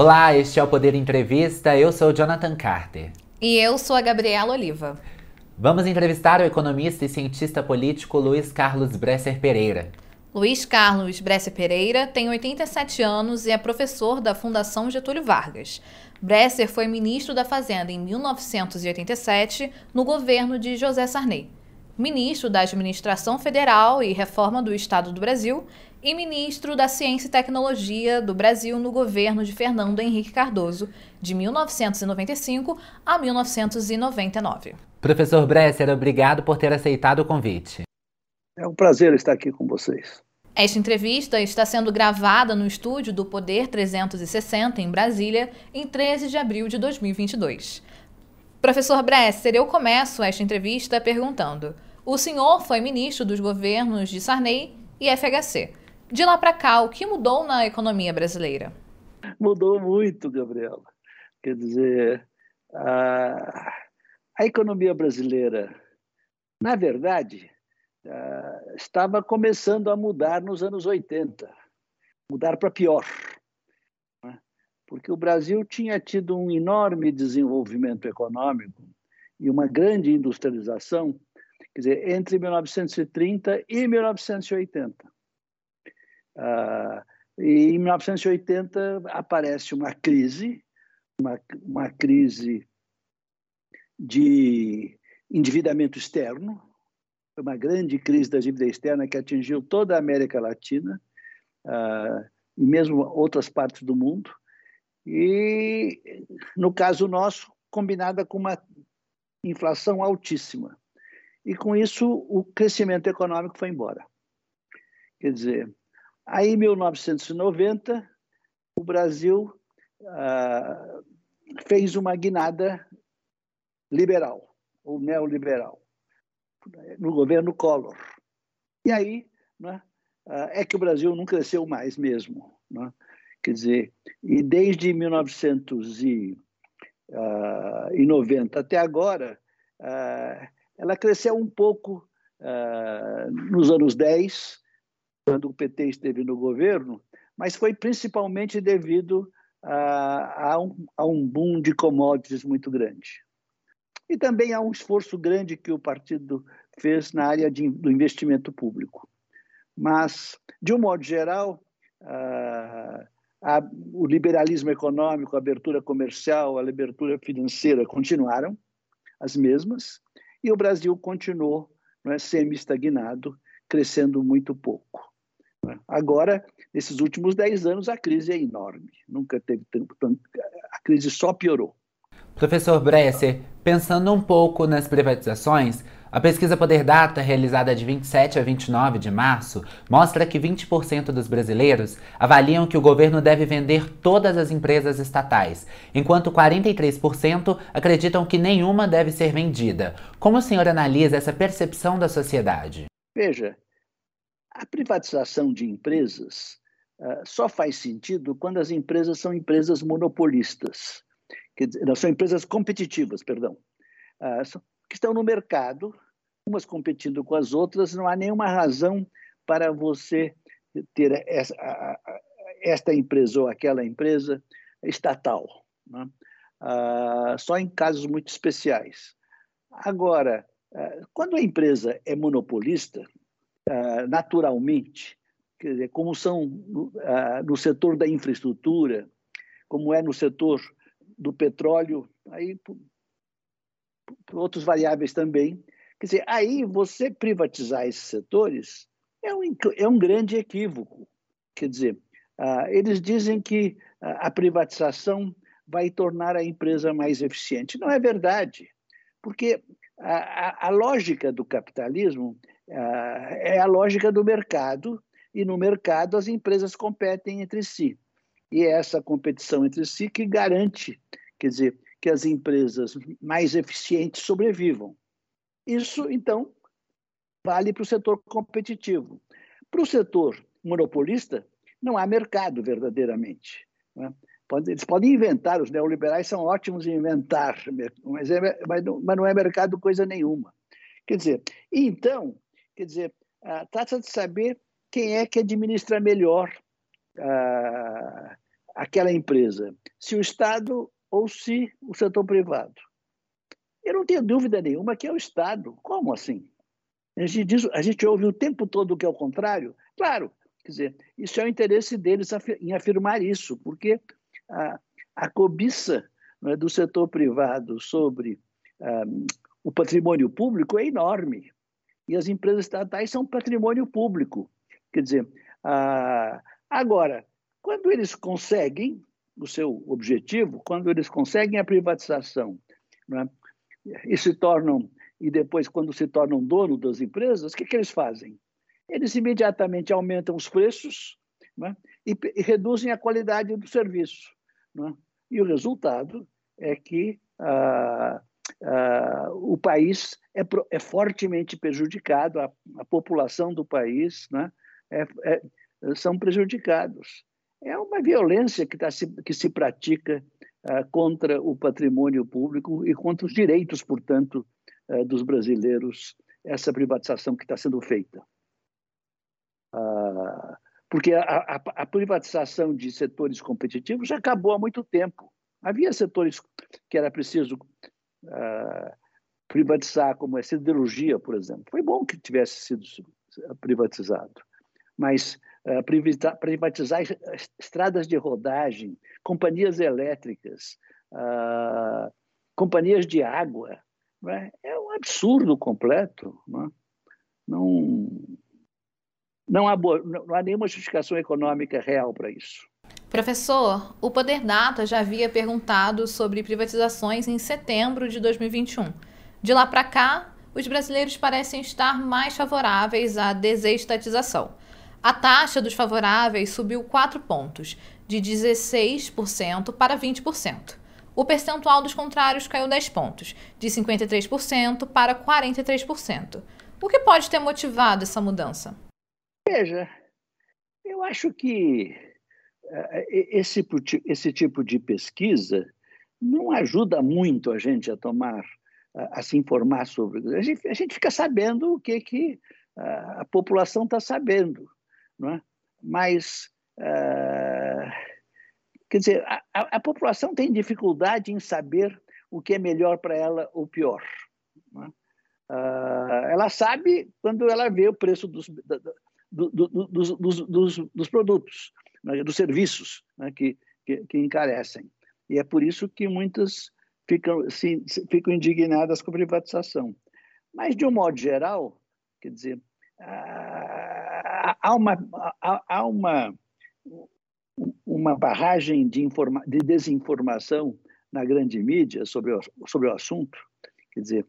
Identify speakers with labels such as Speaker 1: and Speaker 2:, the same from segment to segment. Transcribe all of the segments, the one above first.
Speaker 1: Olá, este é o Poder Entrevista. Eu sou Jonathan Carter.
Speaker 2: E eu sou a Gabriela Oliva.
Speaker 1: Vamos entrevistar o economista e cientista político Luiz Carlos Bresser Pereira.
Speaker 2: Luiz Carlos Bresser Pereira tem 87 anos e é professor da Fundação Getúlio Vargas. Bresser foi ministro da Fazenda em 1987, no governo de José Sarney ministro da Administração Federal e Reforma do Estado do Brasil e ministro da Ciência e Tecnologia do Brasil no governo de Fernando Henrique Cardoso, de 1995 a 1999.
Speaker 1: Professor Bresser, obrigado por ter aceitado o convite.
Speaker 3: É um prazer estar aqui com vocês.
Speaker 2: Esta entrevista está sendo gravada no estúdio do Poder 360, em Brasília, em 13 de abril de 2022. Professor Bresser, eu começo esta entrevista perguntando: o senhor foi ministro dos governos de Sarney e FHC. De lá para cá, o que mudou na economia brasileira?
Speaker 3: Mudou muito, Gabriela. Quer dizer, a, a economia brasileira, na verdade, estava começando a mudar nos anos 80 mudar para pior. Né? Porque o Brasil tinha tido um enorme desenvolvimento econômico e uma grande industrialização quer dizer, entre 1930 e 1980. Ah, e em 1980 aparece uma crise, uma, uma crise de endividamento externo, uma grande crise da dívida externa que atingiu toda a América Latina uh, e mesmo outras partes do mundo. E, no caso nosso, combinada com uma inflação altíssima. E com isso o crescimento econômico foi embora. Quer dizer, aí em 1990 o Brasil ah, fez uma guinada liberal ou neoliberal no governo Collor. E aí né, ah, é que o Brasil não cresceu mais mesmo. Né? Quer dizer, e desde 1990 ah, até agora, ela cresceu um pouco nos anos 10, quando o PT esteve no governo, mas foi principalmente devido a, a, um, a um boom de commodities muito grande. E também há um esforço grande que o partido fez na área de, do investimento público. Mas, de um modo geral, uh, a, o liberalismo econômico, a abertura comercial, a abertura financeira continuaram as mesmas, e o Brasil continuou é, semi-estagnado, crescendo muito pouco. É? Agora, nesses últimos 10 anos, a crise é enorme. Nunca teve tanto. A crise só piorou.
Speaker 1: Professor Bresser, pensando um pouco nas privatizações, a pesquisa Poder Data, realizada de 27 a 29 de março, mostra que 20% dos brasileiros avaliam que o governo deve vender todas as empresas estatais, enquanto 43% acreditam que nenhuma deve ser vendida. Como o senhor analisa essa percepção da sociedade?
Speaker 3: Veja, a privatização de empresas uh, só faz sentido quando as empresas são empresas monopolistas, dizer, não, são empresas competitivas, perdão. Uh, que estão no mercado, umas competindo com as outras, não há nenhuma razão para você ter essa, esta empresa ou aquela empresa estatal. Né? Ah, só em casos muito especiais. Agora, quando a empresa é monopolista, ah, naturalmente, quer dizer, como são ah, no setor da infraestrutura, como é no setor do petróleo, aí outros variáveis também. Quer dizer, aí você privatizar esses setores é um, é um grande equívoco. Quer dizer, uh, eles dizem que a privatização vai tornar a empresa mais eficiente. Não é verdade, porque a, a, a lógica do capitalismo é a lógica do mercado, e no mercado as empresas competem entre si. E é essa competição entre si que garante, quer dizer, que as empresas mais eficientes sobrevivam. Isso, então, vale para o setor competitivo. Para o setor monopolista, não há mercado verdadeiramente. Né? Eles podem inventar, os neoliberais são ótimos em inventar, mas, é, mas, não, é mercado coisa nenhuma. Quer dizer, então, quer dizer, trata de saber quem é que administra melhor aquela empresa, se o Estado ou se o setor privado. Eu não tenho dúvida nenhuma que é o Estado. Como assim? A gente, diz, a gente ouve o tempo todo que é o contrário. Claro, quer dizer, isso é o interesse deles em afirmar isso, porque a, a cobiça é, do setor privado sobre um, o patrimônio público é enorme. E as empresas estatais são patrimônio público. Quer dizer, uh, agora, quando eles conseguem o seu objetivo, quando eles conseguem a privatização né, e se tornam e depois quando se tornam dono das empresas, o que, que eles fazem? Eles imediatamente aumentam os preços né, e, e, reduzem a qualidade do serviço. Né? E o resultado é que ah, ah, o país é, é, fortemente prejudicado, a, a população do país né, é, é, são prejudicados. É uma violência que, tá se, que se pratica ah, contra o patrimônio público e contra os direitos, portanto, ah, dos brasileiros, essa privatização que está sendo feita. Ah, porque a, a, a, privatização de setores competitivos já acabou há muito tempo. Havia setores que era preciso uh, privatizar, como a siderurgia, por exemplo. Foi bom que tivesse sido privatizado, mas uh, privatizar estradas de rodagem, companhias elétricas, uh, companhias de água, é? é um absurdo completo. Não, é? não há, não há nenhuma justificação econômica real para isso.
Speaker 2: Professor, o Poder Data já havia perguntado sobre privatizações em setembro de 2021. De lá para cá, os brasileiros parecem estar mais favoráveis à desestatização. A taxa dos favoráveis subiu 4 pontos, de 16% para 20%. O percentual dos contrários caiu 10 pontos, de 53% para 43%. O que pode ter motivado essa mudança?
Speaker 3: Veja, eu acho que esse, esse tipo de pesquisa não ajuda muito a gente a tomar, uh, a se informar sobre. A gente, a gente fica sabendo o que, que uh, a população está sabendo, não é? mas. Quer dizer, a, a, população tem dificuldade em saber o que é melhor para ela ou pior. Uh, ela sabe quando ela vê o preço dos, do, do, dos, dos, dos, produtos, né, dos serviços né, que, que, que, encarecem. E é por isso que muitas ficam, se, ficam indignadas com a privatização. Mas, de um modo geral, quer dizer, há uma, há uma, uma barragem de, informa, de desinformação na grande mídia sobre o, sobre o assunto. Quer dizer,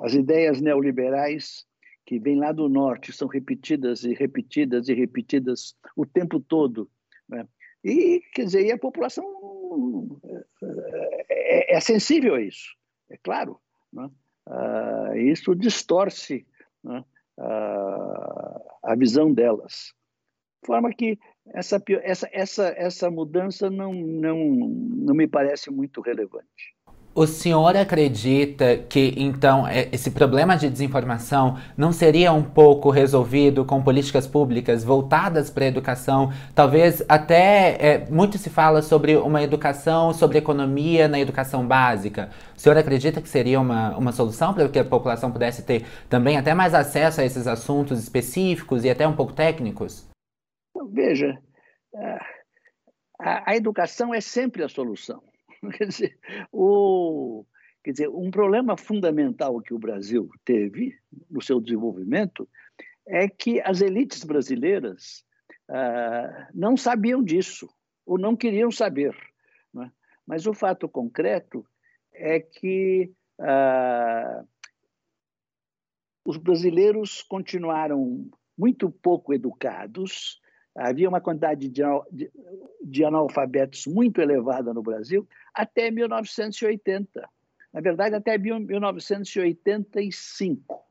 Speaker 3: as ideias neoliberais que vêm lá do norte, são repetidas e repetidas e repetidas o tempo todo. Né? E, quer dizer, e a população é, é, sensível a isso, é claro. Né? Ah, isso distorce né? ah, a visão delas. De forma que essa, essa, essa, essa mudança não, não, não me parece muito relevante.
Speaker 1: O senhor acredita que, então, é, esse problema de desinformação não seria um pouco resolvido com políticas públicas voltadas para a educação? Talvez até é, muito se fala sobre uma educação, sobre economia na educação básica. O senhor acredita que seria uma, uma solução para que a população pudesse ter também até mais acesso a esses assuntos específicos e até um pouco técnicos?
Speaker 3: Veja, a, a educação é sempre a solução. Quer dizer, o, quer dizer, um problema fundamental que o Brasil teve no seu desenvolvimento é que as elites brasileiras ah, não sabiam disso, ou não queriam saber. Né? Mas o fato concreto é que ah, os brasileiros continuaram muito pouco educados, havia uma quantidade de, de, de, analfabetos muito elevada no Brasil até 1980. Na verdade, até 1985.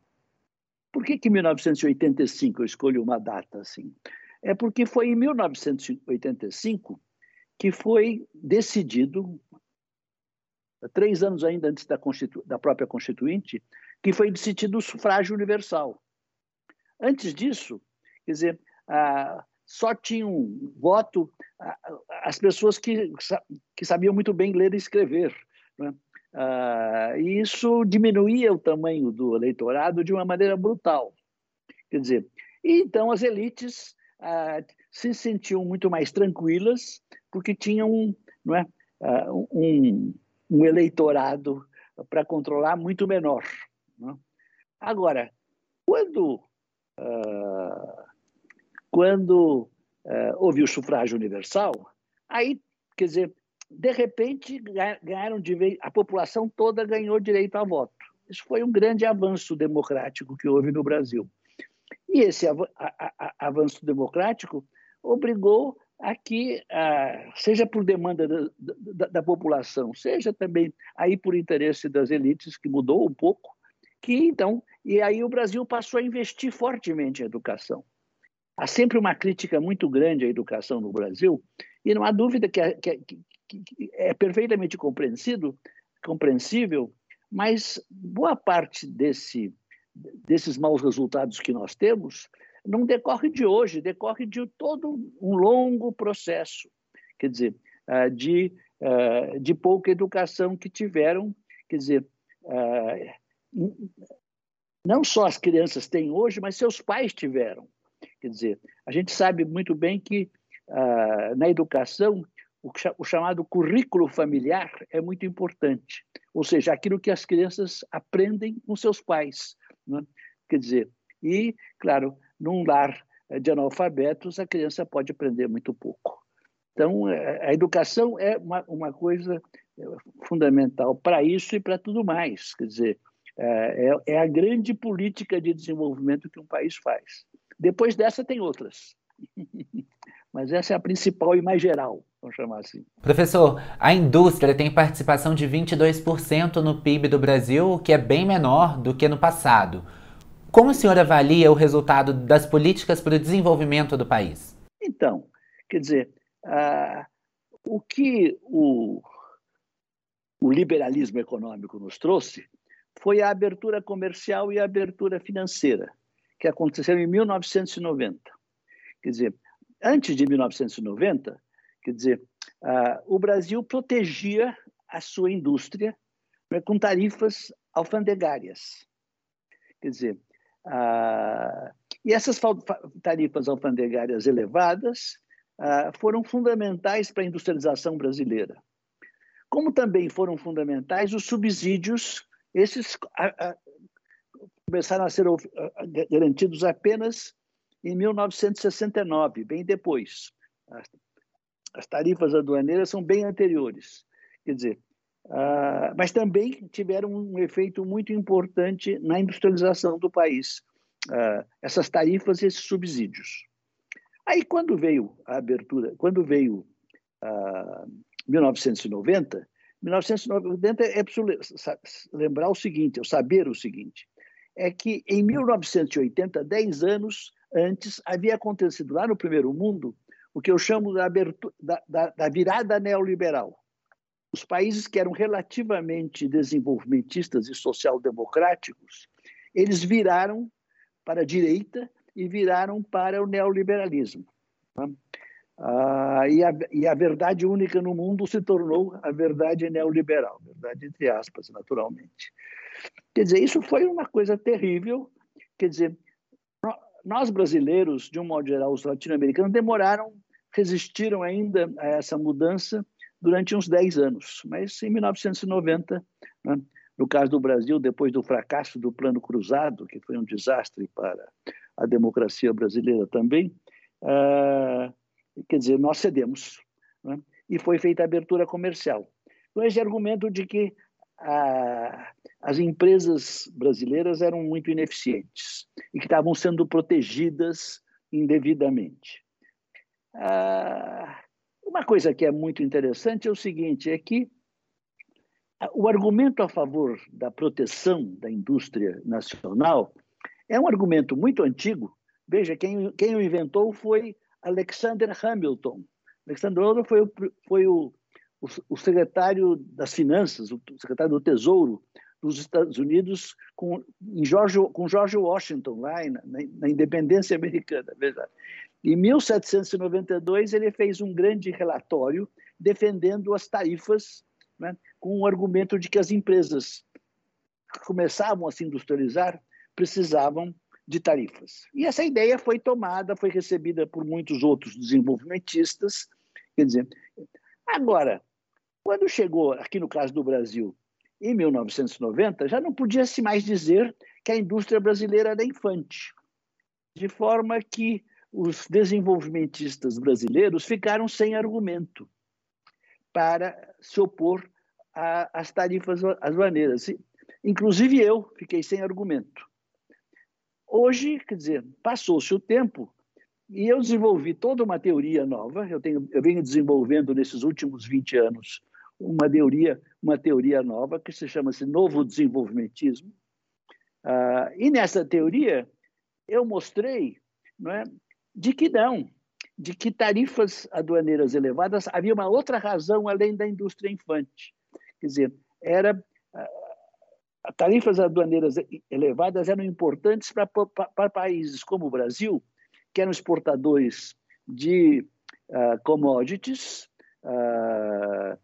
Speaker 3: Por que, que 1985 eu escolho uma data assim? É porque foi em 1985 que foi decidido, três anos ainda antes da, Constitu da própria Constituinte, que foi decidido o sufrágio universal. Antes disso, quer dizer, a, só tinham voto as pessoas que, que sabiam muito bem ler e escrever. Né? Ah, e isso diminuía o tamanho do eleitorado de uma maneira brutal. Quer dizer, e então as elites ah, se sentiam muito mais tranquilas porque tinham não é, ah, um, um eleitorado para controlar muito menor. É? Agora, quando uh, quando uh, houve o sufrágio universal, aí, quer dizer, de repente ganharam de a população toda ganhou direito a voto. Isso foi um grande avanço democrático que houve no Brasil. E esse av avanço democrático obrigou a que, seja por demanda da, da, da, população, seja também aí por interesse das elites, que mudou um pouco, que então, e aí o Brasil passou a investir fortemente em educação. Há sempre uma crítica muito grande à educação no Brasil, e não há dúvida que é, que, que, que é perfeitamente compreensível, mas boa parte desse, desses maus resultados que nós temos não decorre de hoje, decorre de todo um longo processo, quer dizer, ah, de, ah, de pouca educação que tiveram, quer dizer, ah, não só as crianças têm hoje, mas seus pais tiveram. Quer dizer, a gente sabe muito bem que uh, na educação o, o, chamado currículo familiar é muito importante, ou seja, aquilo que as crianças aprendem com seus pais. Né? Quer dizer, e, claro, num lar de analfabetos, a criança pode aprender muito pouco. Então, é, a educação é uma, uma coisa é, fundamental para isso e para tudo mais. Quer dizer, é, é a grande política de desenvolvimento que um país faz. Depois dessa, tem outras. Mas essa é a principal e mais geral, vamos chamar assim.
Speaker 1: Professor, a indústria tem participação de 22% no PIB do Brasil, o que é bem menor do que no passado. Como o senhor avalia o resultado das políticas para o desenvolvimento do país?
Speaker 3: Então, quer dizer, uh, o que o, o liberalismo econômico nos trouxe foi a abertura comercial e a abertura financeira, que aconteceram em 1990. Quer dizer, antes de 1990, quer dizer, uh, o Brasil protegia a sua indústria né, com tarifas alfandegárias. Quer dizer, uh, e essas tarifas alfandegárias elevadas uh, foram fundamentais para a industrialização brasileira. Como também foram fundamentais os subsídios esses começaram a ser garantidos apenas em 1969, bem depois. As, as tarifas aduaneiras são bem anteriores. Quer dizer, mas também tiveram um efeito muito importante na industrialização do país, essas tarifas e esses subsídios. Aí, quando veio a abertura, quando veio uh, 1990, 1990 é preciso lembrar o seguinte, saber o seguinte, é que em 1980, 10 anos antes, havia acontecido lá no primeiro mundo o que eu chamo da, da, da virada neoliberal. Os países que eram relativamente desenvolvimentistas e social-democráticos, eles viraram para a direita e viraram para o neoliberalismo. Tá? Ah, e, a, e, a, verdade única no mundo se tornou a verdade neoliberal, verdade entre aspas, naturalmente. Quer dizer, isso foi uma coisa terrível. Quer dizer, nós brasileiros, de um modo geral, os latino-americanos, demoraram, resistiram ainda a essa mudança durante uns 10 anos. Mas em 1990, né, no caso do Brasil, depois do fracasso do Plano Cruzado, que foi um desastre para a democracia brasileira também, uh, quer dizer, nós cedemos. Né? E foi feita a abertura comercial. Então, esse argumento de que a, as empresas brasileiras eram muito ineficientes e que estavam sendo protegidas indevidamente. Ah, uma coisa que é muito interessante é o seguinte: é que o argumento a favor da proteção da indústria nacional é um argumento muito antigo. Veja, quem, quem o inventou foi Alexander Hamilton. Alexander Hamilton foi, o, foi o, o, o secretário das Finanças, o secretário do Tesouro dos Estados Unidos com, George, com George Washington, lá na, na independência americana. Veja. Em 1792, ele fez um grande relatório defendendo as tarifas, né, com o argumento de que as empresas que começavam a se industrializar precisavam de tarifas. E essa ideia foi tomada, foi recebida por muitos outros desenvolvimentistas. Quer dizer, agora, quando chegou, aqui no caso do Brasil, em 1990, já não podia-se mais dizer que a indústria brasileira era infante, de forma que os desenvolvimentistas brasileiros ficaram sem argumento para se opor às tarifas aduaneiras. Inclusive eu fiquei sem argumento. Hoje, quer dizer, passou-se o tempo e eu desenvolvi toda uma teoria nova. Eu, tenho, eu venho desenvolvendo nesses últimos 20 anos uma teoria, uma teoria nova que se chama-se novo desenvolvimentismo. Ah, e nessa teoria eu mostrei não é, de que não, de que tarifas aduaneiras elevadas havia uma outra razão além da indústria infante. Quer dizer, era tarifas aduaneiras elevadas eram importantes para, para países como o Brasil, que eram exportadores de uh, commodities, uh,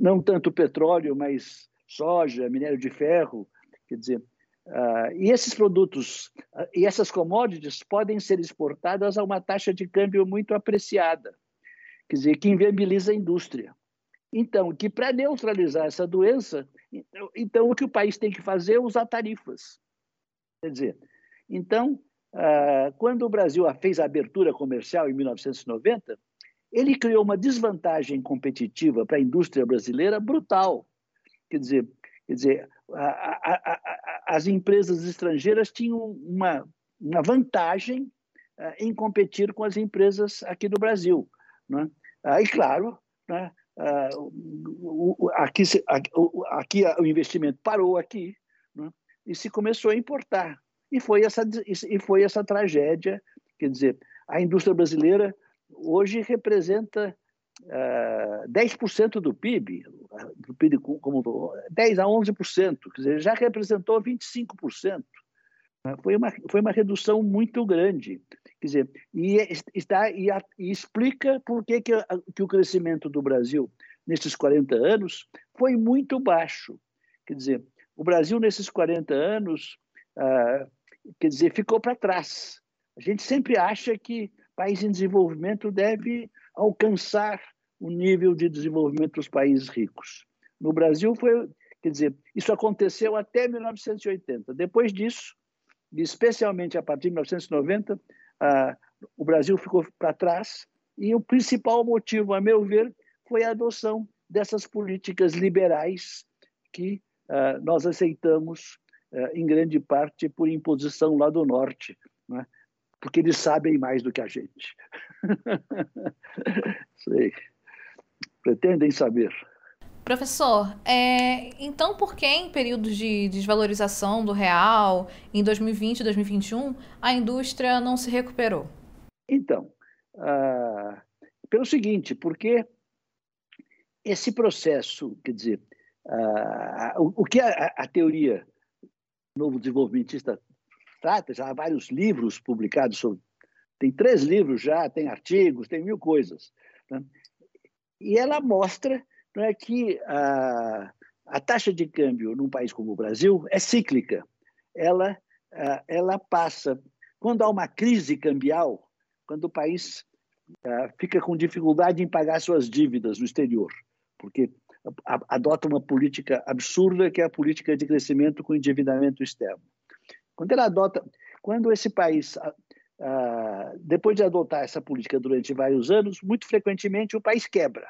Speaker 3: não tanto petróleo, mas soja, minério de ferro, quer dizer, uh, e esses produtos e essas commodities podem ser exportadas a uma taxa de câmbio muito apreciada, quer dizer, que inviabiliza a indústria. Então, que para neutralizar essa doença, então, então, o que o país tem que fazer é usar tarifas. Quer dizer, então, uh, quando o Brasil fez a abertura comercial em 1990, ele criou uma desvantagem competitiva para a indústria brasileira brutal. Quer dizer, quer dizer a, a, a, as empresas estrangeiras tinham uma, uma vantagem uh, em competir com as empresas aqui do Brasil. Né? Uh, e, claro, né, aqui, o, aqui o investimento parou aqui né, e se começou a importar. E foi, essa, e foi essa tragédia. Quer dizer, a indústria brasileira hoje representa uh, ah, 10% do PIB, do PIB como 10 a 11%, quer dizer, já representou 25%. Foi uma, foi uma redução muito grande. Quer dizer, e, está, e, e explica por que, que, que o crescimento do Brasil nesses 40 anos foi muito baixo. Quer dizer, o Brasil nesses 40 anos, uh, quer dizer, ficou para trás. A gente sempre acha que país em desenvolvimento deve alcançar o nível de desenvolvimento dos países ricos. No Brasil foi, quer dizer, isso aconteceu até 1980. Depois disso, especialmente a partir de 1990, ah, o Brasil ficou para trás e o principal motivo, a meu ver, foi a adoção dessas políticas liberais que nós aceitamos em grande parte por imposição lá do norte. Né? porque eles sabem mais do que a gente. Sei. Pretendem saber.
Speaker 2: Professor, é, então por que em períodos de desvalorização do real, em 2020 e 2021, a indústria não se recuperou?
Speaker 3: Então, uh, pelo seguinte, porque esse processo, quer dizer, uh, o, o, que a, a teoria novo desenvolvimentista trata, já há vários livros publicados sobre. Tem três livros já, tem artigos, tem mil coisas. Né? E ela mostra não é, que a, a taxa de câmbio num país como o Brasil é cíclica. Ela, ela passa. Quando há uma crise cambial, quando o país fica com dificuldade em pagar suas dívidas no exterior, porque adota uma política absurda que é a política de crescimento com endividamento externo. Quando ele adota, quando esse país, depois de adotar essa política durante vários anos, muito frequentemente o país quebra.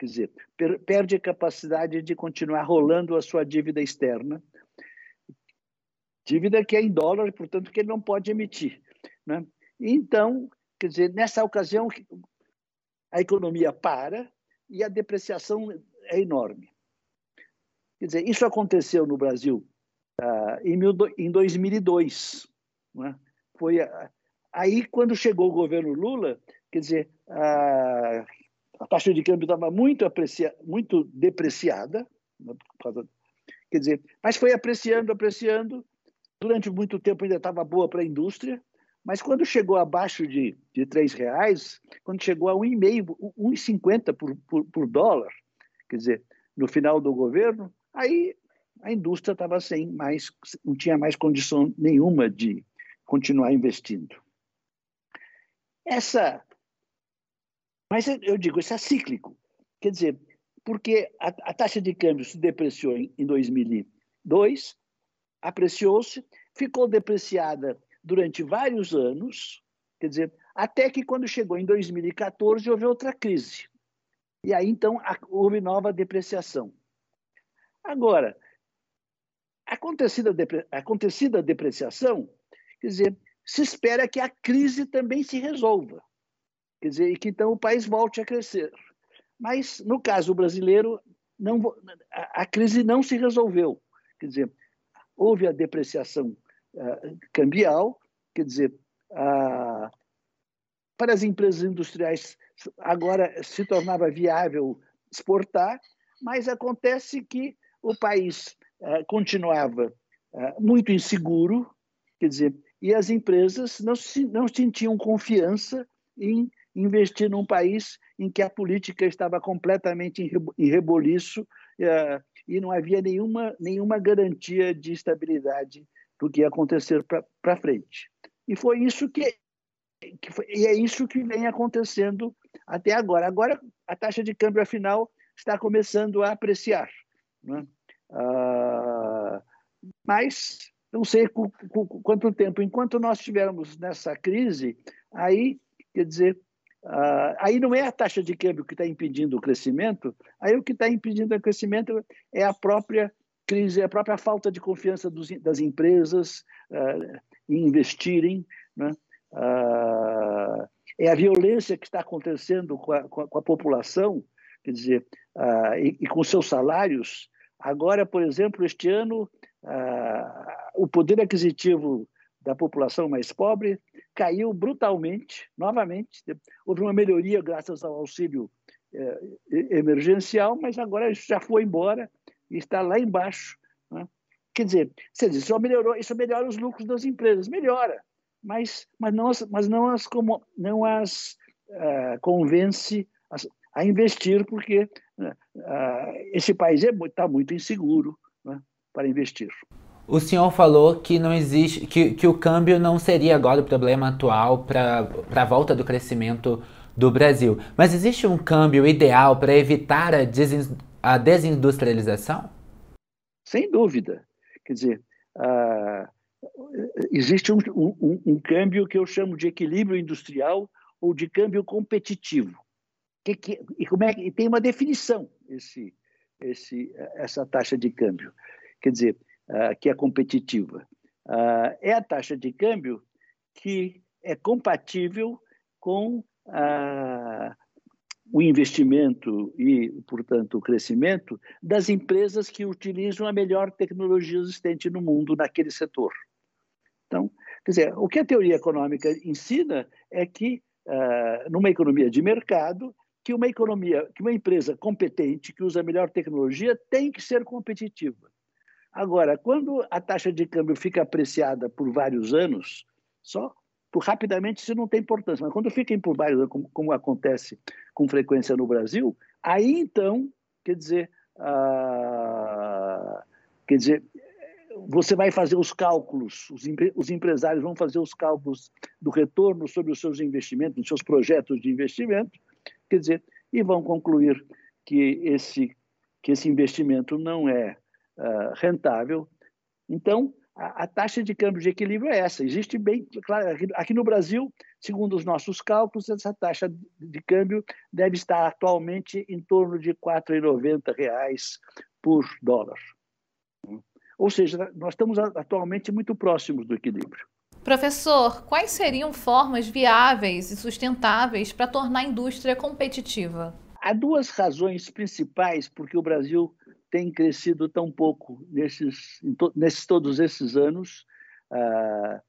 Speaker 3: Quer dizer, per perde a capacidade de continuar rolando a sua dívida externa, dívida que é em dólar, portanto, que ele não pode emitir. Né? Então, quer dizer, nessa ocasião, a economia para e a depreciação é enorme. Quer dizer, isso aconteceu no Brasil uh, em, mil, em 2002. Né? Foi aí quando chegou o governo Lula, quer dizer, a, a taxa de câmbio estava muito, aprecia, muito depreciada, né, Quer dizer, mas foi apreciando, apreciando. Durante muito tempo ainda estava boa para a indústria, mas quando chegou abaixo de, de R$ reais, quando chegou a 1,5, 1,50 por, por, por dólar, quer dizer, no final do governo, aí a indústria estava sem mais, não tinha mais condição nenhuma de continuar investindo. Essa, mas eu digo, isso é cíclico. Quer dizer, porque a, a taxa de câmbio se depreciou em, em 2002, apreciou-se, ficou depreciada durante vários anos, quer dizer, até que quando chegou em 2014 houve outra crise. E aí então houve nova depreciação. Agora, acontecida, acontecida a depreciação, quer dizer, se espera que a crise também se resolva. Quer dizer, e que então o país volte a crescer. Mas, no caso brasileiro, não, a, a crise não se resolveu. Quer dizer, houve a depreciação uh, cambial, quer dizer, uh, para as empresas industriais agora se tornava viável exportar, mas acontece que o país uh, continuava muito inseguro, quer dizer, e as empresas não, se, não sentiam confiança em investir num país em que a política estava completamente em reboliço uh, e não havia nenhuma, nenhuma garantia de estabilidade do que ia acontecer para frente. E foi isso que, que foi, e é isso que vem acontecendo até agora. Agora a taxa de câmbio afinal está começando a apreciar, né? uh, mas não sei quanto tempo. Enquanto nós estivermos nessa crise, aí quer dizer Uh, aí não é a taxa de câmbio que está impedindo o crescimento, aí o que está impedindo o crescimento é a própria crise, a própria falta de confiança dos, das empresas uh, em investirem, né? uh, é a violência que está acontecendo com a, com a população, quer dizer, e, e, com seus salários. Agora, por exemplo, este ano, o poder aquisitivo da população mais pobre caiu brutalmente, novamente. Houve uma melhoria graças ao auxílio é, emergencial, mas agora isso já foi embora e está lá embaixo. Né? Quer dizer, você diz, isso melhorou, isso melhora os lucros das empresas, melhora, mas, mas não as, mas não as, como, não as uh, convence a, a, investir, porque uh, esse país está é, tá muito inseguro né, para investir.
Speaker 1: O senhor falou que não existe, que, que o câmbio não seria agora o problema atual para a volta do crescimento do Brasil. Mas existe um câmbio ideal para evitar a, desin, a, desindustrialização?
Speaker 3: Sem dúvida. Quer dizer, uh, existe um, um, um, câmbio que eu chamo de equilíbrio industrial ou de câmbio competitivo. Que, que, e, como é, e tem uma definição esse, esse, essa taxa de câmbio. Quer dizer, uh, que é competitiva. Uh, é a taxa de câmbio que é compatível com uh, o investimento e, portanto, o crescimento das empresas que utilizam a melhor tecnologia existente no mundo naquele setor. Então, quer dizer, o que a teoria econômica ensina é que, uh, numa economia de mercado, que uma economia, que uma empresa competente que usa a melhor tecnologia tem que ser competitiva. Agora, quando a taxa de câmbio fica apreciada por vários anos, só por, rapidamente isso não tem importância, mas quando fica por vários anos, como, como acontece com frequência no Brasil, aí então, quer dizer, ah, quer dizer, você vai fazer os cálculos, os, os, empresários vão fazer os cálculos do retorno sobre os seus investimentos, os seus projetos de investimento, quer dizer, e vão concluir que esse, que esse investimento não é uh, rentável. Então, a, a, taxa de câmbio de equilíbrio é essa. Existe bem, claro, aqui, aqui no Brasil, segundo os nossos cálculos, essa taxa de, de câmbio deve estar atualmente em torno de R$ 4,90 por dólar. Ou seja, nós estamos atualmente muito próximos do equilíbrio.
Speaker 2: Professor, quais seriam formas viáveis e sustentáveis para tornar a indústria competitiva?
Speaker 3: Há duas razões principais porque o Brasil tem crescido tão pouco nesses, nesses todos esses anos, ah,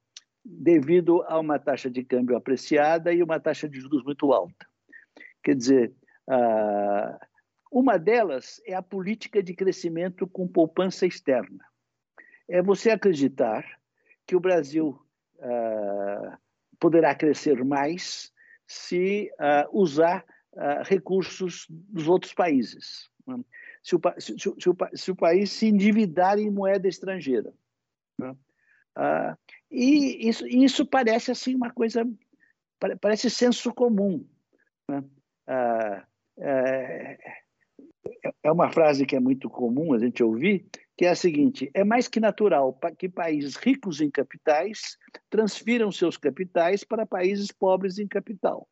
Speaker 3: devido a uma taxa de câmbio apreciada e uma taxa de juros muito alta. Quer dizer, ah, Uma delas é a política de crescimento com poupança externa. É você acreditar que o Brasil uh, poderá crescer mais se uh, usar uh, recursos dos outros países. Né? Se, o, se, se, o, se, o, país se endividar em moeda estrangeira. Né? e isso, isso parece assim uma coisa, parece senso comum. Né? é, é uma frase que é muito comum a gente ouvir, que é a seguinte: é mais que natural que países ricos em capitais transfiram seus capitais para países pobres em capital.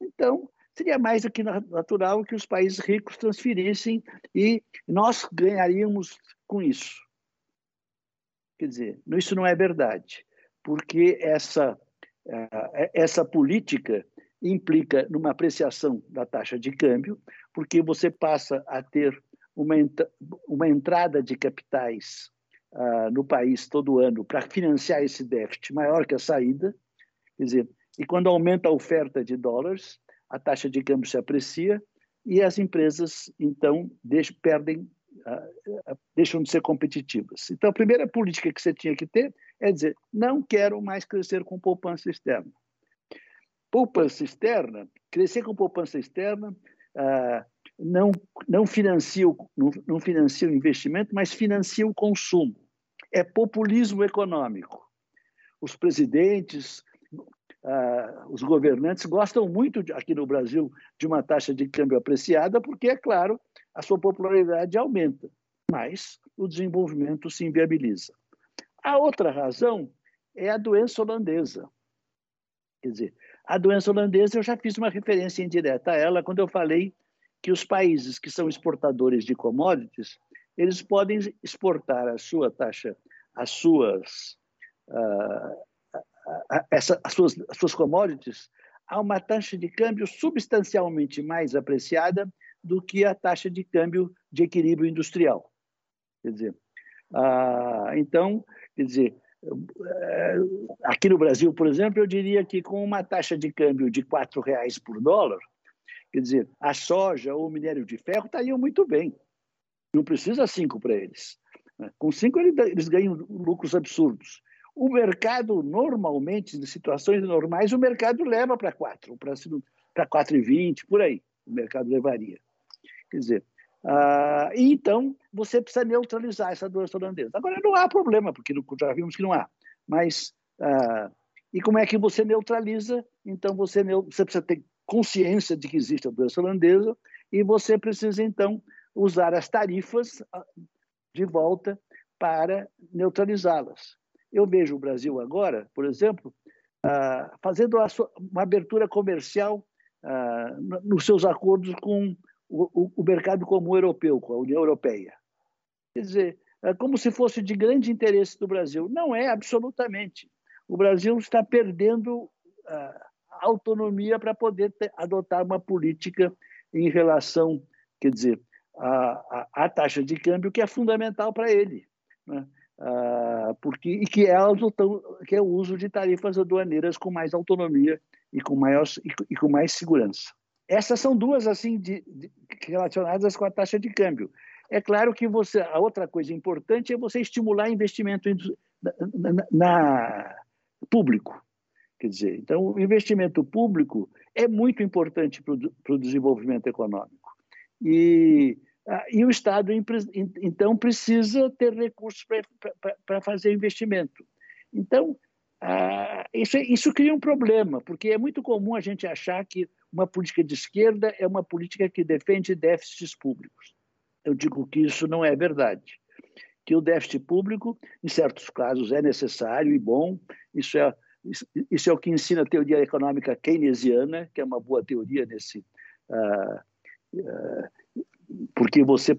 Speaker 3: Então, seria mais do que natural que os países ricos transferissem e nós ganharíamos com isso. Quer dizer, isso não é verdade, porque essa, eh, essa política implica numa apreciação da taxa de câmbio, porque você passa a ter uma, uma entrada de capitais uh, no país todo ano para financiar esse déficit maior que a saída. Quer dizer, e quando aumenta a oferta de dólares, a taxa de câmbio se aprecia e as empresas, então, deixam, perdem, deixam de ser competitivas. Então, a primeira política que você tinha que ter é dizer: não quero mais crescer com poupança externa. Poupança externa, crescer com poupança externa não, não, financia o, não, não financia o investimento, mas financia o consumo. É populismo econômico. Os presidentes, ah, os governantes gostam muito, de, aqui no Brasil, de uma taxa de câmbio apreciada, porque, é claro, a sua popularidade aumenta, mas o desenvolvimento se inviabiliza. A outra razão é a doença holandesa. Quer dizer, a doença holandesa, eu já fiz uma referência indireta a ela quando eu falei que os países que são exportadores de commodities, eles podem exportar a sua taxa, as suas, uh, essa, as, suas, as suas commodities a uma taxa de câmbio substancialmente mais apreciada do que a taxa de câmbio de equilíbrio industrial. Quer dizer, uh, então, quer dizer, é, aqui no Brasil, por exemplo, eu diria que com uma taxa de câmbio de R$ reais por dólar, quer dizer, a soja ou o minério de ferro estariam muito bem. Não precisa cinco para eles. Com cinco eles ganham lucros absurdos. O mercado, normalmente, em situações normais, o mercado leva para quatro, para 4,20, por aí. O mercado levaria. Quer dizer, ah, então, você precisa neutralizar essa doença holandesa. Agora, não há problema, porque já vimos que não há. Mas, ah, e como é que você neutraliza? Então, você, você precisa ter consciência de que existe a doença holandesa e você precisa, então, usar as tarifas ah, de volta para neutralizá-las. Eu vejo o Brasil agora, por exemplo, ah, fazendo uma abertura comercial ah, nos seus acordos com o, mercado comum europeu, com a União Europeia. Quer dizer, é como se fosse de grande interesse do Brasil. Não é, absolutamente. O Brasil está perdendo uh, autonomia para poder adotar uma política em relação, quer dizer, à, taxa de câmbio, que é fundamental para ele. Né? Uh, porque, e que é, que é o uso de tarifas aduaneiras com mais autonomia e com, maior, e, e com mais segurança. Essas são duas assim de, de, relacionadas com a taxa de câmbio. É claro que você, a outra coisa importante é você estimular investimento na, na, na público. Quer dizer, então o investimento público é muito importante para o desenvolvimento econômico. E, e o Estado, então, precisa ter recursos para fazer investimento. Então, isso, isso cria um problema, porque é muito comum a gente achar que uma política de esquerda é uma política que defende déficits públicos. Eu digo que isso não é verdade. Que o déficit público, em certos casos, é necessário e bom. Isso é, isso é o que ensina a teoria econômica keynesiana, que é uma boa teoria nesse. Uh, porque você,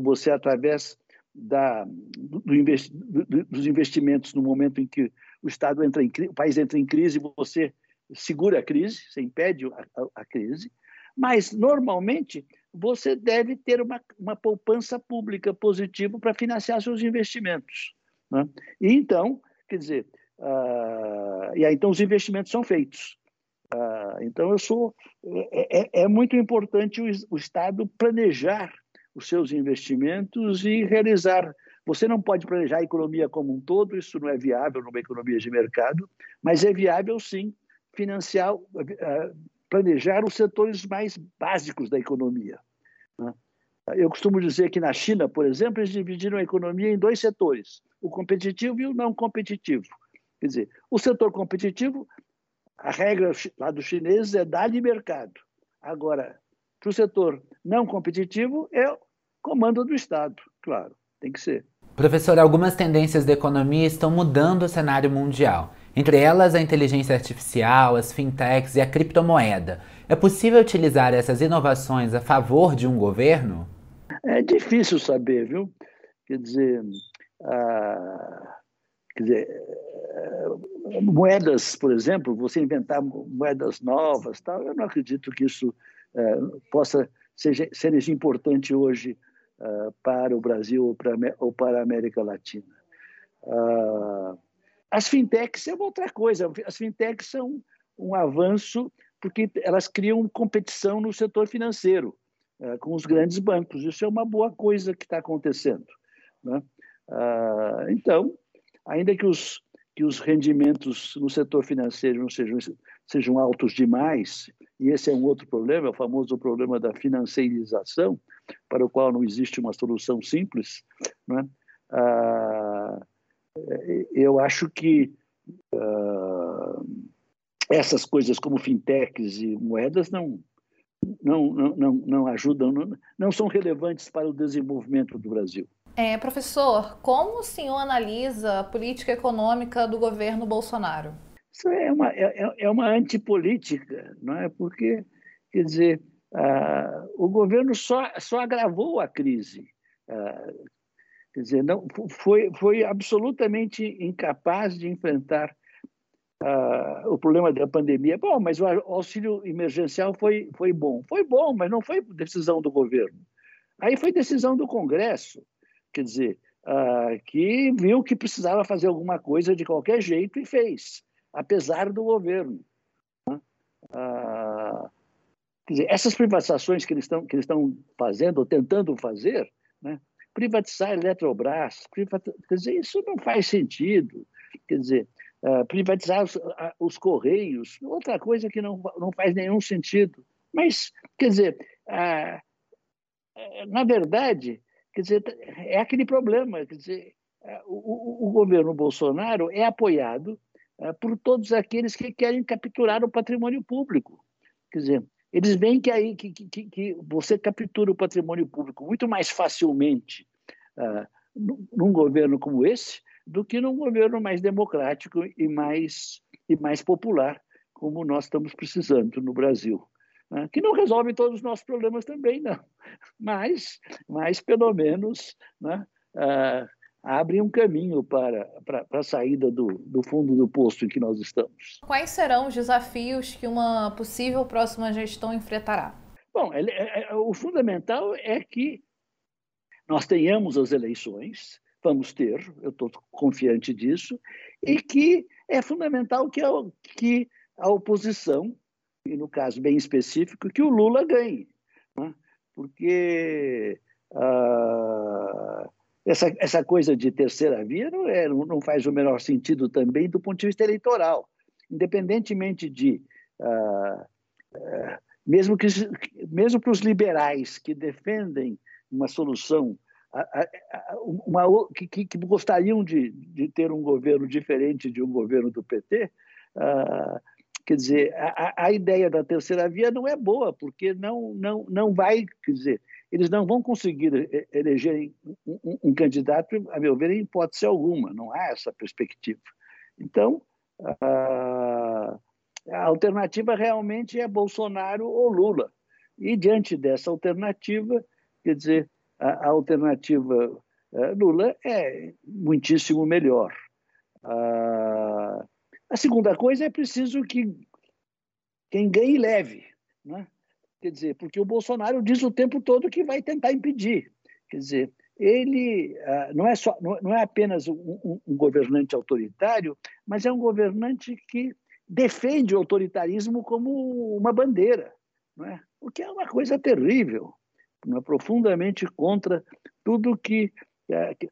Speaker 3: você através da, do do, dos investimentos no momento em que o Estado entra em o país entra em crise, você segura a crise, você impede a, a, a crise, mas normalmente você deve ter uma, uma poupança pública positiva para financiar seus investimentos. Né? E então, quer dizer, uh, e aí então os investimentos são feitos. Uh, então, eu sou. É, é, é muito importante o, o, Estado planejar os seus investimentos e realizar. Você não pode planejar a economia como um todo, isso não é viável numa economia de mercado, mas é viável, sim, financiar, uh, planejar os setores mais básicos da economia. Né? Eu costumo dizer que na China, por exemplo, eles dividiram a economia em dois setores, o competitivo e o não competitivo. Quer dizer, o setor competitivo a regra lá dos chineses é dar-lhe mercado. Agora, para o setor não competitivo, é comando do Estado, claro, tem que ser.
Speaker 1: Professor, algumas tendências da economia estão mudando o cenário mundial. Entre elas, a inteligência artificial, as fintechs e a criptomoeda. É possível utilizar essas inovações a favor de um governo?
Speaker 3: É difícil saber, viu? Quer dizer, ah, quer dizer moedas, por exemplo, você inventar moedas novas, tal, eu não acredito que isso é, possa ser, ser importante hoje uh, para o Brasil ou para, ou para a América Latina. Uh, as fintechs é uma outra coisa. As fintechs são um avanço porque elas criam competição no setor financeiro uh, com os grandes bancos. Isso é uma boa coisa que está acontecendo. Né? então, ainda que os que os rendimentos no setor financeiro não sejam, sejam altos demais, e esse é um outro problema, é o famoso problema da financeirização, para o qual não existe uma solução simples. Né? Ah, eu acho que ah, essas coisas como fintechs e moedas não, não, não, não, não ajudam, não, não são relevantes para o desenvolvimento do Brasil.
Speaker 2: É, professor, como o senhor analisa a política econômica do governo Bolsonaro?
Speaker 3: Isso é uma, é, é, é uma antipolítica, não é? Porque, quer dizer, ah, o governo só, só agravou a crise. Ah, quer dizer, não, foi, foi absolutamente incapaz de enfrentar ah, o problema da pandemia. Bom, mas o auxílio emergencial foi, foi bom. Foi bom, mas não foi decisão do governo. Aí foi decisão do Congresso quer dizer, uh, que viu que precisava fazer alguma coisa de qualquer jeito e fez, apesar do governo. Né? Uh, quer dizer, essas privatizações que eles estão que eles estão fazendo ou tentando fazer, né? privatizar a Eletrobras, privatizar, quer dizer, isso não faz sentido. Quer dizer, uh, privatizar os, os, Correios, outra coisa que não, não faz nenhum sentido. Mas, quer dizer, uh, na verdade, Quer dizer, é aquele problema. Quer dizer, é, o, o, governo Bolsonaro é apoiado é, por todos aqueles que querem capturar o patrimônio público. Quer dizer, eles veem que aí que, que, que você captura o patrimônio público muito mais facilmente uh, num governo como esse do que num governo mais democrático e mais, e mais popular, como nós estamos precisando no Brasil né? que não resolve todos os nossos problemas também, não, mas, mas pelo menos né, uh, abre um caminho para, para, para a saída do, do fundo do poço em que nós estamos.
Speaker 2: Quais serão os desafios que uma possível próxima gestão enfrentará?
Speaker 3: Bom, é, é, o fundamental é que nós tenhamos as eleições, vamos ter, eu estou confiante disso, e que é fundamental que a, que a oposição e no caso bem específico, que o Lula ganhe. Né? Porque ah, essa, essa coisa de terceira via não, é, não faz o menor sentido também do ponto de vista eleitoral. Independentemente de. Ah, ah, mesmo que mesmo para os liberais que defendem uma solução uma, que, que, gostariam de, de, ter um governo diferente de um governo do PT, uh, Quer dizer, a, a ideia da terceira via não é boa, porque não, não, não vai, quer dizer, eles não vão conseguir eleger um, um, um candidato, a meu ver, em hipótese alguma, não há essa perspectiva. Então, a, a alternativa realmente é Bolsonaro ou Lula. E diante dessa alternativa, quer dizer, a, a alternativa a Lula é muitíssimo melhor. Ah, a segunda coisa é preciso que quem ganhe leve. Né? Quer dizer, porque o Bolsonaro diz o tempo todo que vai tentar impedir. Quer dizer, ele uh, não, é só, não, é apenas um, um, governante autoritário, mas é um governante que defende o autoritarismo como uma bandeira, não é? o que é uma coisa terrível, é? profundamente contra tudo que, é, que,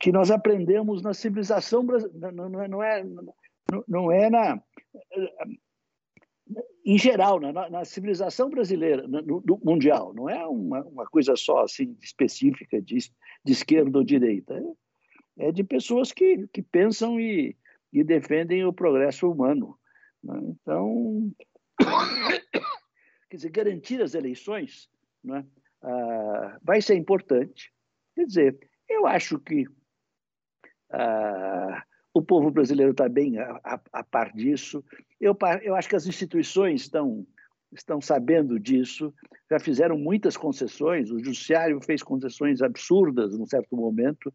Speaker 3: que, nós aprendemos na civilização brasileira. Não, não, é, não, não é na. Em geral, na, na civilização brasileira, no, no, mundial, não é uma, uma coisa só assim específica de, de esquerda ou direita. É, é de pessoas que, que pensam e, e defendem o progresso humano. Né? Então, quer dizer, garantir as eleições né, ah, vai ser importante. Quer dizer, eu acho que ah, o povo brasileiro está bem a, a, a, par disso. Eu, eu acho que as instituições estão, estão sabendo disso, já fizeram muitas concessões. O Judiciário fez concessões absurdas num certo momento.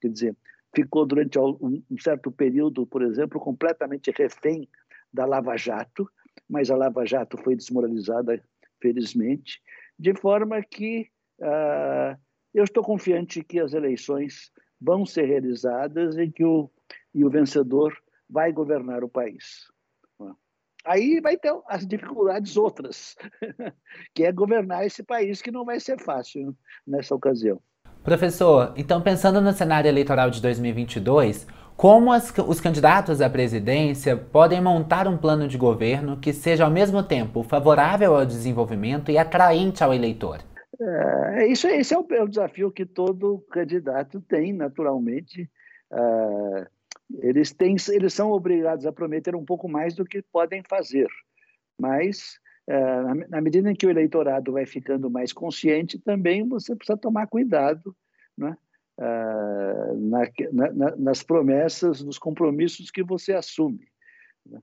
Speaker 3: Quer dizer, ficou durante um certo período, por exemplo, completamente refém da Lava Jato, mas a Lava Jato foi desmoralizada, felizmente, de forma que uh, eu estou confiante que as eleições vão ser realizadas e que o, e o vencedor vai governar o país. Aí vai ter as dificuldades outras, que é governar esse país, que não vai ser fácil nessa ocasião.
Speaker 1: Professor, então pensando no cenário eleitoral de 2022, como as, os candidatos à presidência podem montar um plano de governo que seja ao mesmo tempo favorável ao desenvolvimento e atraente ao eleitor?
Speaker 3: É, isso, esse é o, é o, desafio que todo candidato tem, naturalmente. É, eles, têm, eles são obrigados a prometer um pouco mais do que podem fazer, mas é, na, medida em que o eleitorado vai ficando mais consciente, também você precisa tomar cuidado né? É, na, na, nas promessas, nos compromissos que você assume. Né?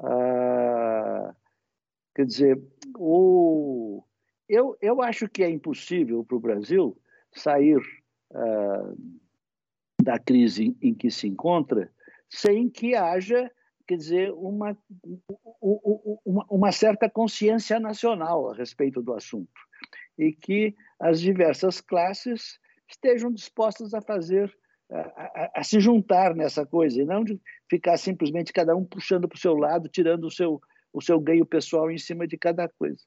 Speaker 3: Ah, quer dizer, o eu, eu acho que é impossível para o Brasil sair uh, da crise em que se encontra sem que haja, quer dizer, uma, uma, uma certa consciência nacional a respeito do assunto e que as diversas classes estejam dispostas a fazer a, a, a, se juntar nessa coisa e não de ficar simplesmente cada um puxando para o seu lado, tirando o seu, o seu ganho pessoal em cima de cada coisa.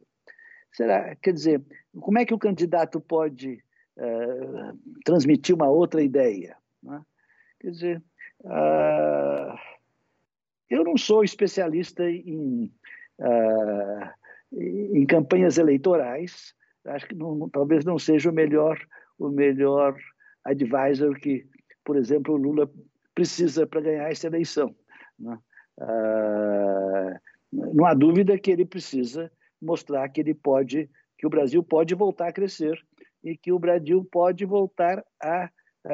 Speaker 3: Será, quer dizer, como é que o candidato pode uh, transmitir uma outra ideia? Né? Quer dizer, uh, eu não sou especialista em, uh, em campanhas eleitorais. Acho que não, talvez não seja o melhor o melhor advisor que, por exemplo, o Lula precisa para ganhar essa eleição. Né? não há dúvida que ele precisa mostrar que ele pode, que o Brasil pode voltar a crescer e que o Brasil pode voltar a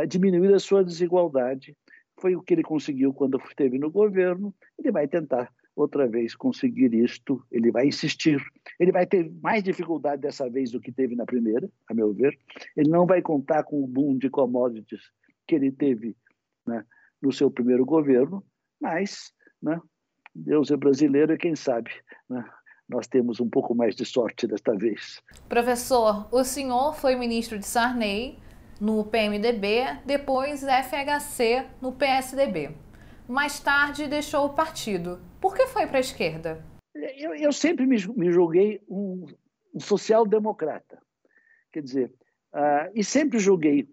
Speaker 3: diminuir a sua desigualdade. Foi o que ele conseguiu quando esteve no governo. Ele vai tentar outra vez conseguir isto, ele vai insistir. Ele vai ter mais dificuldade dessa vez do que teve na primeira, a meu ver. Ele não vai contar com o boom de commodities que ele teve né, no seu primeiro governo, mas né, Deus é brasileiro e quem sabe né, nós temos um pouco mais de sorte desta vez.
Speaker 2: Professor, o senhor foi ministro de Sarney no PMDB, depois FHC no PSDB. Mais tarde deixou o partido. Por que foi para a esquerda?
Speaker 3: Eu, eu, sempre me, me julguei um, um social-democrata. Quer dizer, uh, e sempre julguei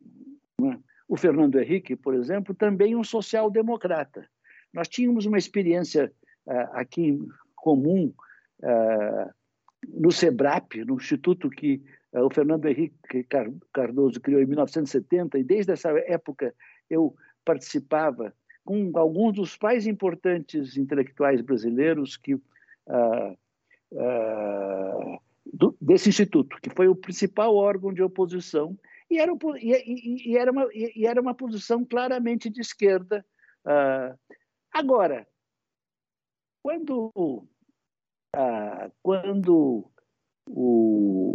Speaker 3: né, o Fernando Henrique, por exemplo, também um social-democrata. Nós tínhamos uma experiência uh, aqui comum uh, no SEBRAP, no instituto que o Fernando Henrique Cardoso criou em 1970, e desde essa época eu participava com alguns dos mais importantes intelectuais brasileiros que uh, do, desse instituto, que foi o principal órgão de oposição e era, e, e, era, uma, e era uma posição claramente de esquerda. agora, quando ah, quando o,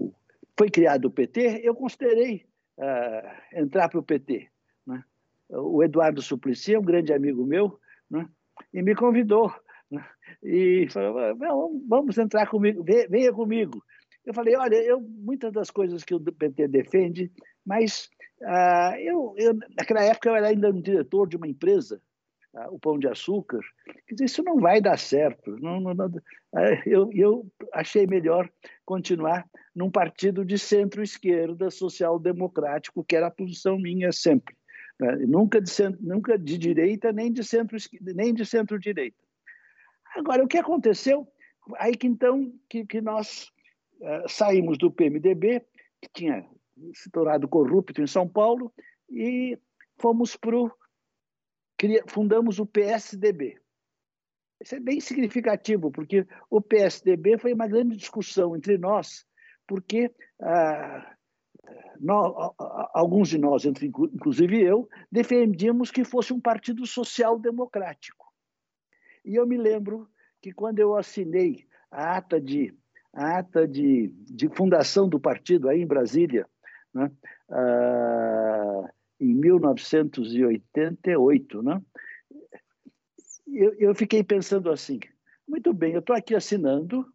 Speaker 3: foi criado o PT, eu considerei ah, entrar para o PT. Né? O Eduardo Suplicy é um grande amigo meu né? e me convidou. Né? E falou, vamos entrar comigo, venha comigo. Eu falei, olha, eu, muitas das coisas que o PT defende, mas ah, eu, eu, naquela época eu era ainda um diretor de uma empresa o pão de açúcar. Isso não vai dar certo. Não, não, não, é, eu, eu achei melhor continuar num partido de centro-esquerda, social-democrático, que era a posição minha sempre. Né? Nunca, de, nunca de direita, nem de centro nem de centro-direita. Agora, o que aconteceu? Aí que então que, que nós uh, saímos do PMDB, que tinha se tornado corrupto em São Paulo, e fomos para o fundamos o PSDB. Isso é bem significativo, porque o PSDB foi uma grande discussão entre nós, porque ah, nós, alguns de nós, inclusive eu, defendíamos que fosse um partido social-democrático. E eu me lembro que quando eu assinei a ata de, a ata de, de fundação do partido aí em Brasília, né, ah, em 1988, né? Eu, eu fiquei pensando assim: muito bem, eu estou aqui assinando,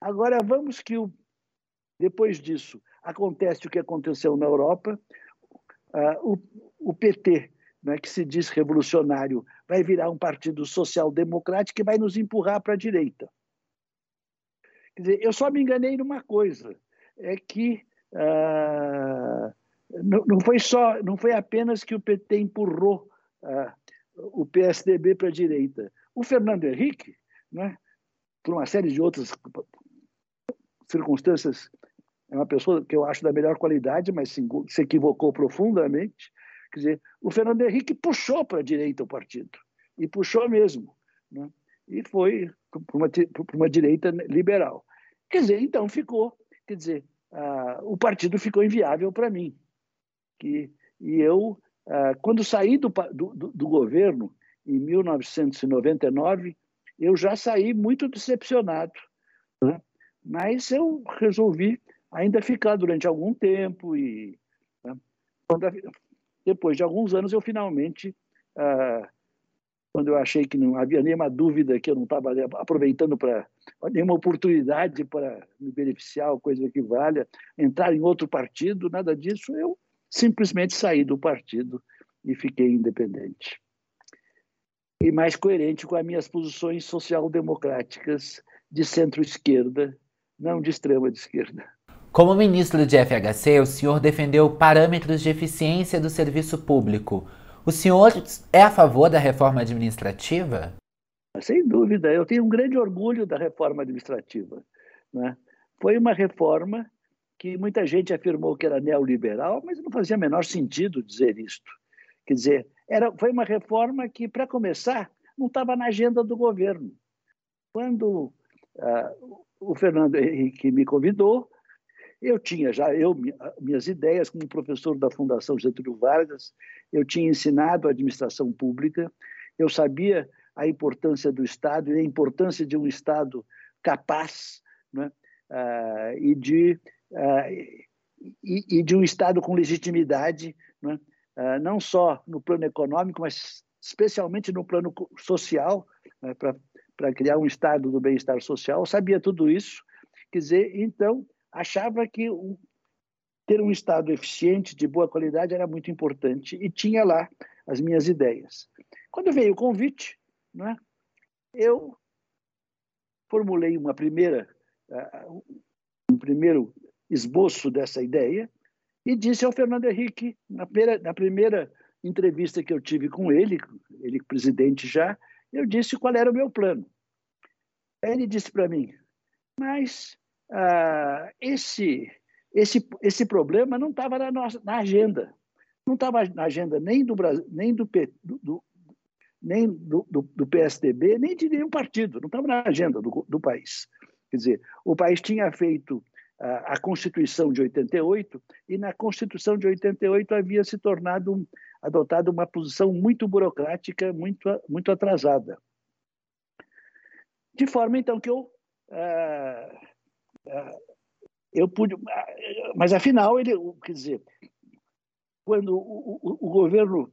Speaker 3: agora vamos que o, depois disso acontece o que aconteceu na Europa, uh, o, o PT, né, que se diz revolucionário, vai virar um partido social-democrático que vai nos empurrar para a direita. Quer dizer, eu só me enganei numa coisa, é que uh, não, foi só, não foi apenas que o PT empurrou uh, o PSDB para a direita. O Fernando Henrique, né, por uma série de outras circunstâncias, é uma pessoa que eu acho da melhor qualidade, mas se, equivocou profundamente. Quer dizer, o Fernando Henrique puxou para a direita o partido, e puxou mesmo, né? e foi para uma, uma direita liberal. Quer dizer, então ficou, quer dizer, uh, o partido ficou inviável para mim que e eu ah, quando saí do, do, do governo em 1999 eu já saí muito decepcionado né? mas eu resolvi ainda ficar durante algum tempo e né? depois de alguns anos eu finalmente ah, quando eu achei que não havia nenhuma dúvida que eu não estava aproveitando para nenhuma oportunidade para me beneficiar coisa que valha, entrar em outro partido, nada disso, eu simplesmente saí do partido e fiquei independente. E mais coerente com as minhas posições social-democráticas de centro-esquerda, não de extrema-esquerda.
Speaker 1: Como ministro de FHC, o senhor defendeu parâmetros de eficiência do serviço público. O senhor é a favor da reforma administrativa?
Speaker 3: Sem dúvida, eu tenho um grande orgulho da reforma administrativa. Né? Foi uma reforma que muita gente afirmou que era neoliberal, mas não fazia menor sentido dizer isto. Quer dizer, era, foi uma reforma que, para começar, não estava na agenda do governo. Quando uh, o Fernando Henrique me convidou, eu tinha já eu minhas ideias como professor da Fundação Getúlio Vargas, eu tinha ensinado administração pública, eu sabia a importância do Estado e a importância de um Estado capaz né, uh, e de e, e, de um Estado com legitimidade, né? uh, não só no plano econômico, mas especialmente no plano social, né? para criar um Estado do bem-estar social. Sabia tudo isso, quer dizer, então achava que ter um Estado eficiente, de boa qualidade, era muito importante e tinha lá as minhas ideias. Quando veio o convite, né, eu formulei uma primeira, uh, um primeiro esboço dessa ideia e disse ao Fernando Henrique, na primeira, na primeira entrevista que eu tive com ele, ele presidente já, eu disse qual era o meu plano. Aí ele disse para mim, mas ah, esse, esse, esse problema não estava na, nossa, na agenda. Não estava na agenda nem do Brasil, nem do, do, nem do, do, do, PSDB, nem de nenhum partido, não estava na agenda do, do país. Quer dizer, o país tinha feito a Constituição de 88, e na Constituição de 88 havia se tornado, adotado uma posição muito burocrática, muito, muito atrasada. De forma, então, que eu. Uh, eu pude. Mas, afinal, ele, quer dizer, quando o, o, o governo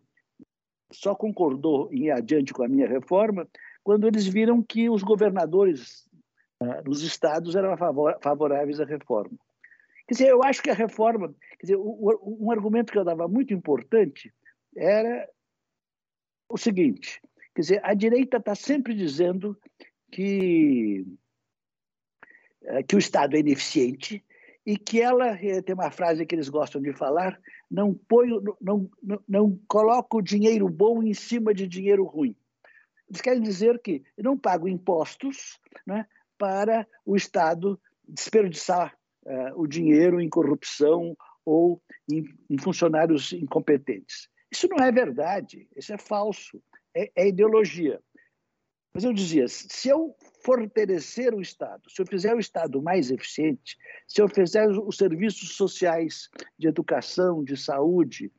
Speaker 3: só concordou em ir adiante com a minha reforma, quando eles viram que os governadores nos estados eram favoráveis à reforma. Quer dizer, eu acho que a reforma, quer dizer, um argumento que eu dava muito importante era o seguinte, Quer dizer, a direita está sempre dizendo que, eh, que o Estado é ineficiente e que ela, eh, tem uma frase que eles gostam de falar, não, põe, não, não, não coloca o dinheiro bom em cima de dinheiro ruim. Eles querem dizer que não pagam impostos né, para o Estado desperdiçar uh, o dinheiro em corrupção ou em, em, funcionários incompetentes. Isso não é verdade, isso é falso, é, é ideologia. Mas eu dizia, se eu fortalecer o Estado, se eu fizer o Estado mais eficiente, se eu fizer os serviços sociais de educação, de saúde,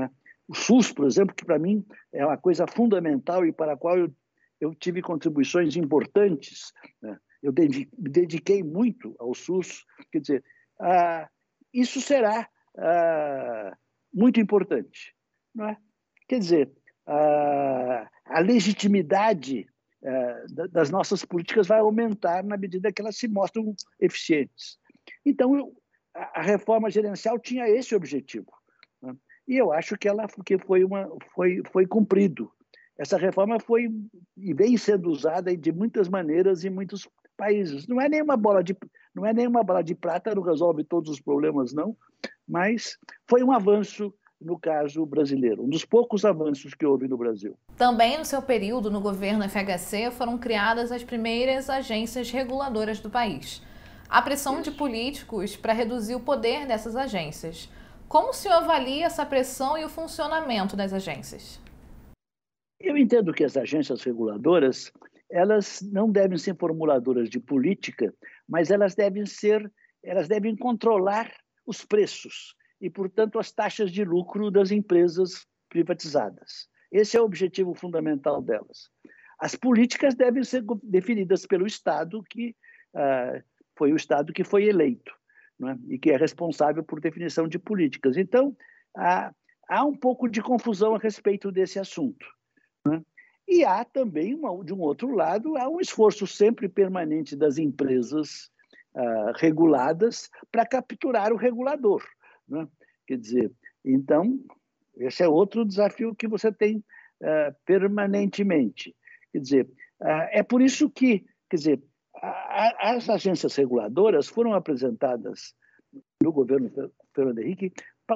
Speaker 3: é? o SUS, por exemplo, que para mim é uma coisa fundamental e para a qual eu, eu tive contribuições importantes, né? Eu me dediquei muito ao SUS, quer dizer, ah, isso será ah, muito importante. Não é? Quer dizer, ah, a legitimidade ah, das nossas políticas vai aumentar na medida que elas se mostram eficientes. Então, eu, a reforma gerencial tinha esse objetivo. Né? E eu acho que ela que foi, uma, foi, foi cumprido. Essa reforma foi e vem sendo usada de muitas maneiras em muitos países. Não é nenhuma bola de não é nenhuma bola de prata, não resolve todos os problemas não, mas foi um avanço no caso brasileiro, um dos poucos avanços que houve no Brasil.
Speaker 2: Também no seu período no governo FHC foram criadas as primeiras agências reguladoras do país. A pressão de políticos para reduzir o poder dessas agências. Como o senhor avalia essa pressão e o funcionamento das agências?
Speaker 3: Eu entendo que as agências reguladoras elas não devem ser formuladoras de política, mas elas devem ser, elas devem controlar os preços e, portanto, as taxas de lucro das empresas privatizadas. Esse é o objetivo fundamental delas. As políticas devem ser definidas pelo Estado, que uh, foi o Estado que foi eleito né? e que é responsável por definição de políticas. Então, há, há um pouco de confusão a respeito desse assunto. Né? E há também, uma, de um outro lado, há um esforço sempre permanente das empresas uh, reguladas para capturar o regulador. Né? Quer dizer, então, esse é outro desafio que você tem uh, permanentemente. Quer dizer, uh, é por isso que, quer dizer, a, as agências reguladoras foram apresentadas no governo Fernando Henrique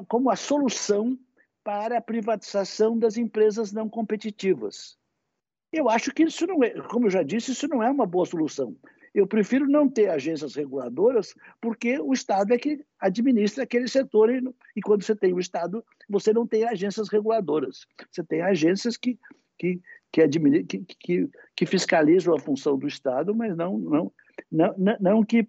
Speaker 3: como a solução para a privatização das empresas não competitivas. Eu acho que isso não é, como eu já disse, isso não é uma boa solução. Eu prefiro não ter agências reguladoras, porque o Estado é que administra aquele setor, e, e quando você tem o Estado, você não tem agências reguladoras. Você tem agências que, que, que, que, que, que fiscalizam a função do Estado, mas não, não, não, não, que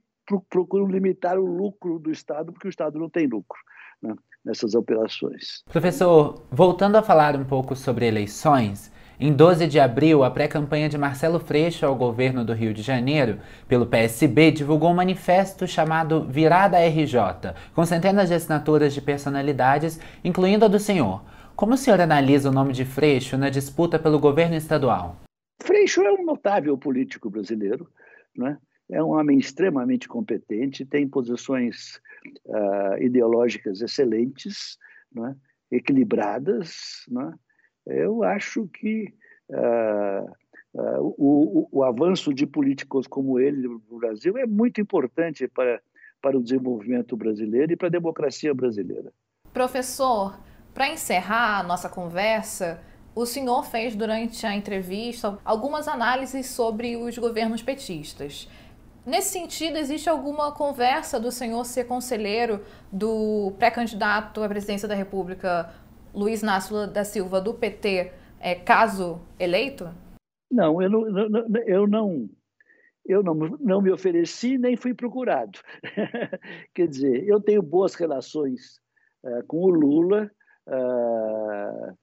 Speaker 3: procuram limitar o lucro do Estado, porque o Estado não tem lucro. Né, nessas operações.
Speaker 1: Professor, voltando a falar um pouco sobre eleições, em 12 de abril, a pré-campanha de Marcelo Freixo ao governo do Rio de Janeiro, pelo PSB, divulgou um manifesto chamado Virada RJ, com centenas de assinaturas de personalidades, incluindo a do senhor. Como o senhor analisa o nome de Freixo na disputa pelo governo estadual?
Speaker 3: Freixo é um notável político brasileiro, né? é um homem extremamente competente, tem posições uh, ideológicas excelentes, né? equilibradas, né? Eu acho que uh, uh, o, o, avanço de políticos como ele no Brasil é muito importante para, para o desenvolvimento brasileiro e para a democracia brasileira.
Speaker 2: Professor, para encerrar a nossa conversa, o senhor fez durante a entrevista algumas análises sobre os governos petistas. Nesse sentido, existe alguma conversa do senhor ser conselheiro do pré-candidato à presidência da República, Luiz Nácio da Silva do PT, é, caso eleito?
Speaker 3: Não, eu não, eu não, eu não, não me ofereci nem fui procurado. Quer dizer, eu tenho boas relações uh, com o Lula. Uh,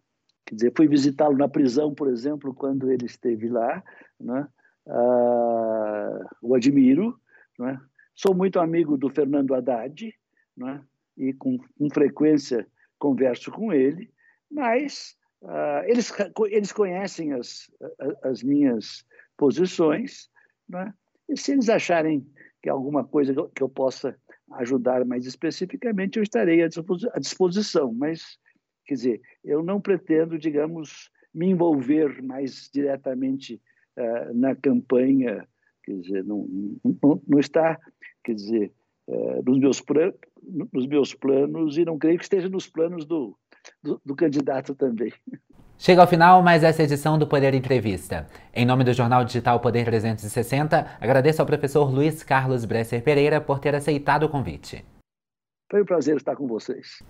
Speaker 3: quer dizer, fui visitá-lo na prisão, por exemplo, quando ele esteve lá. Né? Uh, o admiro. Né? Sou muito amigo do Fernando Haddad, né? e com, com frequência converso com ele, mas uh, eles, eles conhecem as, as minhas posições, né? e se eles acharem que alguma coisa que eu possa ajudar mais especificamente, eu estarei à disposição. Mas, quer dizer, eu não pretendo, digamos, me envolver mais diretamente uh, na campanha, quer dizer, não, não, não está, quer dizer, nos, meus nos meus planos e não creio que esteja nos planos do, do, do candidato também.
Speaker 1: Chega ao final mais essa edição do Poder Entrevista. Em nome do jornal digital Poder 360, agradeço ao professor Luiz Carlos Bresser Pereira por ter aceitado o convite.
Speaker 3: Foi um prazer estar com vocês.